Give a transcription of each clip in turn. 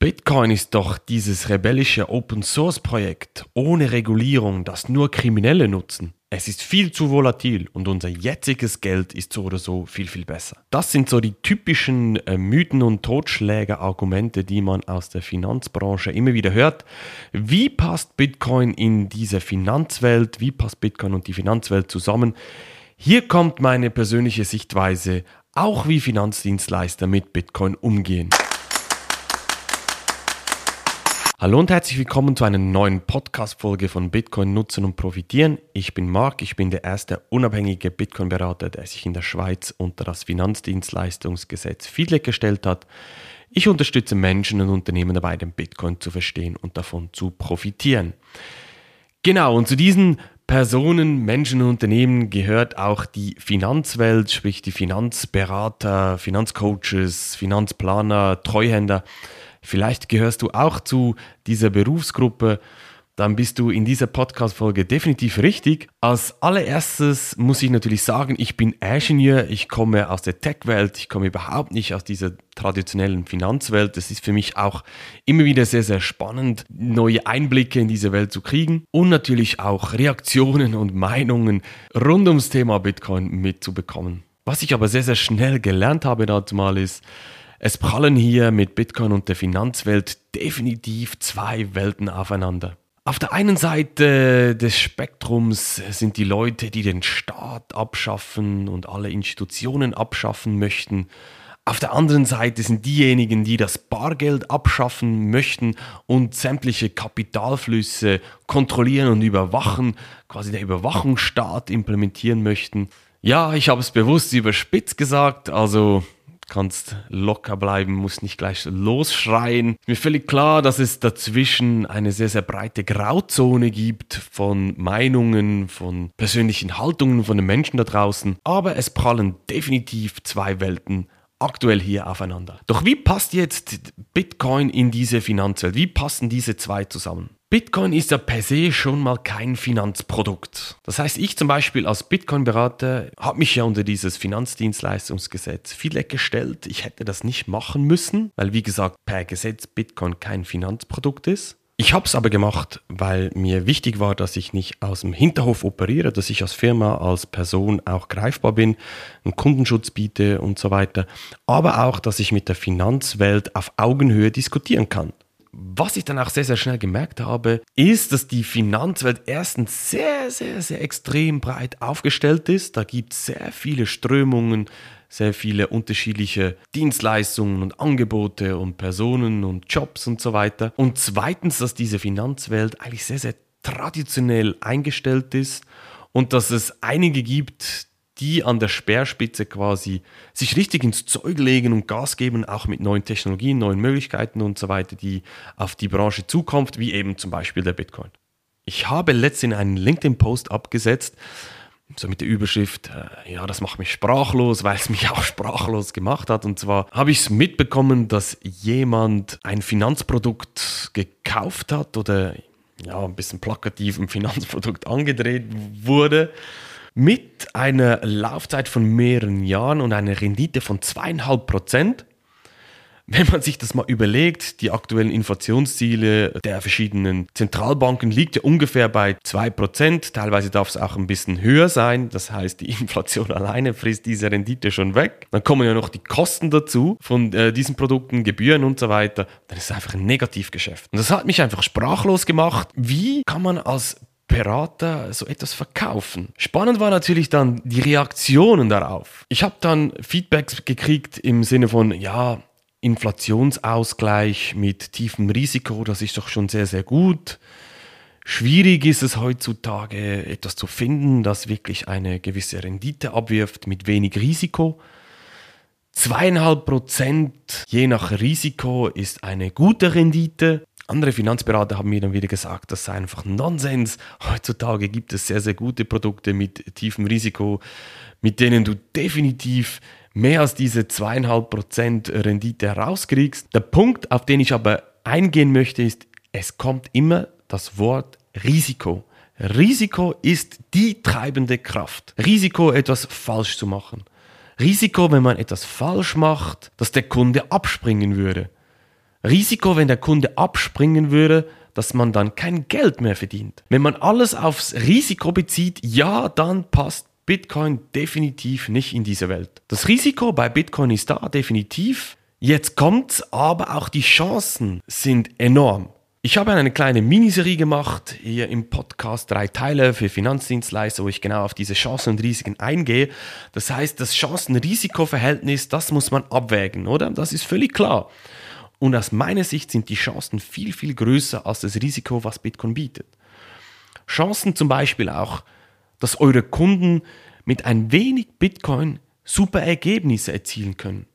Bitcoin ist doch dieses rebellische Open-Source-Projekt ohne Regulierung, das nur Kriminelle nutzen. Es ist viel zu volatil und unser jetziges Geld ist so oder so viel, viel besser. Das sind so die typischen äh, Mythen und Totschläger-Argumente, die man aus der Finanzbranche immer wieder hört. Wie passt Bitcoin in diese Finanzwelt? Wie passt Bitcoin und die Finanzwelt zusammen? Hier kommt meine persönliche Sichtweise, auch wie Finanzdienstleister mit Bitcoin umgehen. Hallo und herzlich willkommen zu einer neuen Podcast-Folge von Bitcoin nutzen und profitieren. Ich bin Marc, ich bin der erste unabhängige Bitcoin-Berater, der sich in der Schweiz unter das Finanzdienstleistungsgesetz FIDLEG gestellt hat. Ich unterstütze Menschen und Unternehmen dabei, den Bitcoin zu verstehen und davon zu profitieren. Genau, und zu diesen Personen, Menschen und Unternehmen gehört auch die Finanzwelt, sprich die Finanzberater, Finanzcoaches, Finanzplaner, Treuhänder. Vielleicht gehörst du auch zu dieser Berufsgruppe, dann bist du in dieser Podcast-Folge definitiv richtig. Als allererstes muss ich natürlich sagen, ich bin Ingenieur, ich komme aus der Tech-Welt, ich komme überhaupt nicht aus dieser traditionellen Finanzwelt. Es ist für mich auch immer wieder sehr, sehr spannend, neue Einblicke in diese Welt zu kriegen und natürlich auch Reaktionen und Meinungen rund ums Thema Bitcoin mitzubekommen. Was ich aber sehr, sehr schnell gelernt habe dazu mal ist, es prallen hier mit Bitcoin und der Finanzwelt definitiv zwei Welten aufeinander. Auf der einen Seite des Spektrums sind die Leute, die den Staat abschaffen und alle Institutionen abschaffen möchten. Auf der anderen Seite sind diejenigen, die das Bargeld abschaffen möchten und sämtliche Kapitalflüsse kontrollieren und überwachen, quasi der Überwachungsstaat implementieren möchten. Ja, ich habe es bewusst überspitzt gesagt, also kannst locker bleiben, musst nicht gleich losschreien. Mir völlig klar, dass es dazwischen eine sehr, sehr breite Grauzone gibt von Meinungen, von persönlichen Haltungen von den Menschen da draußen. Aber es prallen definitiv zwei Welten aktuell hier aufeinander. Doch wie passt jetzt Bitcoin in diese Finanzwelt? Wie passen diese zwei zusammen? Bitcoin ist ja per se schon mal kein Finanzprodukt. Das heißt, ich zum Beispiel als Bitcoin-Berater habe mich ja unter dieses Finanzdienstleistungsgesetz viel gestellt. Ich hätte das nicht machen müssen, weil wie gesagt per Gesetz Bitcoin kein Finanzprodukt ist. Ich habe es aber gemacht, weil mir wichtig war, dass ich nicht aus dem Hinterhof operiere, dass ich als Firma, als Person auch greifbar bin, einen Kundenschutz biete und so weiter. Aber auch, dass ich mit der Finanzwelt auf Augenhöhe diskutieren kann was ich dann auch sehr, sehr schnell gemerkt habe, ist, dass die Finanzwelt erstens sehr, sehr, sehr extrem breit aufgestellt ist. Da gibt es sehr viele Strömungen, sehr viele unterschiedliche Dienstleistungen und Angebote und Personen und Jobs und so weiter. Und zweitens, dass diese Finanzwelt eigentlich sehr, sehr traditionell eingestellt ist und dass es einige gibt, die an der Speerspitze quasi sich richtig ins Zeug legen und Gas geben, auch mit neuen Technologien, neuen Möglichkeiten und so weiter, die auf die Branche zukommt, wie eben zum Beispiel der Bitcoin. Ich habe letztens einen LinkedIn-Post abgesetzt, so mit der Überschrift, äh, ja, das macht mich sprachlos, weil es mich auch sprachlos gemacht hat. Und zwar habe ich es mitbekommen, dass jemand ein Finanzprodukt gekauft hat oder ja, ein bisschen plakativ ein Finanzprodukt angedreht wurde mit einer Laufzeit von mehreren Jahren und einer Rendite von zweieinhalb Prozent. Wenn man sich das mal überlegt, die aktuellen Inflationsziele der verschiedenen Zentralbanken liegt ja ungefähr bei 2%, teilweise darf es auch ein bisschen höher sein, das heißt, die Inflation alleine frisst diese Rendite schon weg. Dann kommen ja noch die Kosten dazu von äh, diesen Produkten, Gebühren und so weiter. Dann ist es einfach ein Negativgeschäft. Und das hat mich einfach sprachlos gemacht. Wie kann man als Berater so etwas verkaufen. Spannend war natürlich dann die Reaktionen darauf. Ich habe dann Feedbacks gekriegt im Sinne von, ja, Inflationsausgleich mit tiefem Risiko, das ist doch schon sehr, sehr gut. Schwierig ist es heutzutage, etwas zu finden, das wirklich eine gewisse Rendite abwirft mit wenig Risiko. Zweieinhalb Prozent je nach Risiko ist eine gute Rendite. Andere Finanzberater haben mir dann wieder gesagt, das sei einfach Nonsens. Heutzutage gibt es sehr, sehr gute Produkte mit tiefem Risiko, mit denen du definitiv mehr als diese zweieinhalb Prozent Rendite herauskriegst. Der Punkt, auf den ich aber eingehen möchte, ist, es kommt immer das Wort Risiko. Risiko ist die treibende Kraft. Risiko, etwas falsch zu machen. Risiko, wenn man etwas falsch macht, dass der Kunde abspringen würde. Risiko, wenn der Kunde abspringen würde, dass man dann kein Geld mehr verdient. Wenn man alles aufs Risiko bezieht, ja, dann passt Bitcoin definitiv nicht in diese Welt. Das Risiko bei Bitcoin ist da, definitiv. Jetzt kommt's, aber auch die Chancen sind enorm. Ich habe eine kleine Miniserie gemacht, hier im Podcast, drei Teile für Finanzdienstleister, wo ich genau auf diese Chancen und Risiken eingehe. Das heißt, das Chancen-Risiko-Verhältnis, das muss man abwägen, oder? Das ist völlig klar. Und aus meiner Sicht sind die Chancen viel, viel größer als das Risiko, was Bitcoin bietet. Chancen zum Beispiel auch, dass eure Kunden mit ein wenig Bitcoin super Ergebnisse erzielen können.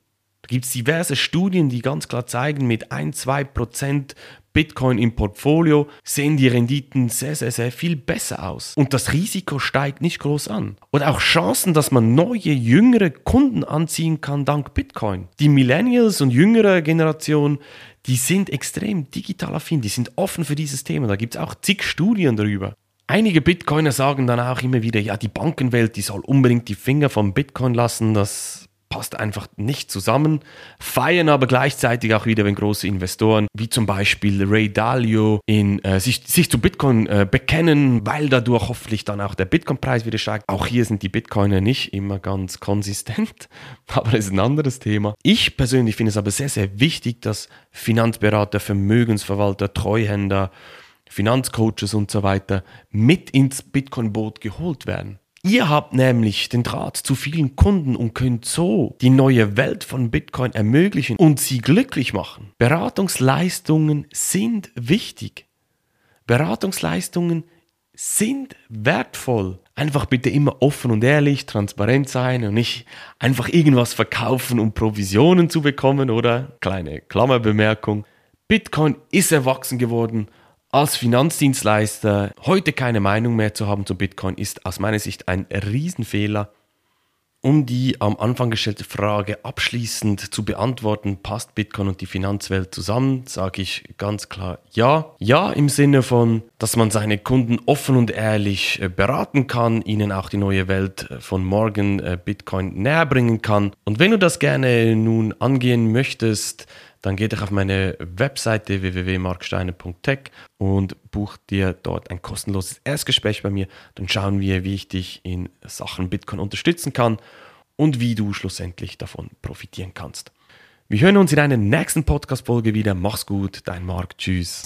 Da gibt es diverse Studien, die ganz klar zeigen, mit 1-2% Bitcoin im Portfolio sehen die Renditen sehr, sehr, sehr viel besser aus. Und das Risiko steigt nicht groß an. Und auch Chancen, dass man neue, jüngere Kunden anziehen kann dank Bitcoin. Die Millennials und jüngere Generation, die sind extrem digital affin, die sind offen für dieses Thema. Da gibt es auch zig Studien darüber. Einige Bitcoiner sagen dann auch immer wieder, ja, die Bankenwelt, die soll unbedingt die Finger vom Bitcoin lassen. Das passt einfach nicht zusammen, feiern aber gleichzeitig auch wieder, wenn große Investoren, wie zum Beispiel Ray Dalio, in, äh, sich, sich zu Bitcoin äh, bekennen, weil dadurch hoffentlich dann auch der Bitcoin-Preis wieder steigt. Auch hier sind die Bitcoiner nicht immer ganz konsistent, aber das ist ein anderes Thema. Ich persönlich finde es aber sehr, sehr wichtig, dass Finanzberater, Vermögensverwalter, Treuhänder, Finanzcoaches und so weiter mit ins Bitcoin-Boot geholt werden. Ihr habt nämlich den Draht zu vielen Kunden und könnt so die neue Welt von Bitcoin ermöglichen und sie glücklich machen. Beratungsleistungen sind wichtig. Beratungsleistungen sind wertvoll. Einfach bitte immer offen und ehrlich, transparent sein und nicht einfach irgendwas verkaufen, um Provisionen zu bekommen oder kleine Klammerbemerkung. Bitcoin ist erwachsen geworden als Finanzdienstleister heute keine Meinung mehr zu haben zu Bitcoin ist aus meiner Sicht ein Riesenfehler. Um die am Anfang gestellte Frage abschließend zu beantworten, passt Bitcoin und die Finanzwelt zusammen, sage ich ganz klar ja. Ja im Sinne von, dass man seine Kunden offen und ehrlich äh, beraten kann, ihnen auch die neue Welt äh, von morgen äh, Bitcoin näher bringen kann. Und wenn du das gerne nun angehen möchtest, dann geh doch auf meine Webseite www.marksteiner.tech und buch dir dort ein kostenloses Erstgespräch bei mir. Dann schauen wir, wie ich dich in Sachen Bitcoin unterstützen kann und wie du schlussendlich davon profitieren kannst. Wir hören uns in einer nächsten Podcast-Folge wieder. Mach's gut, dein Marc. Tschüss.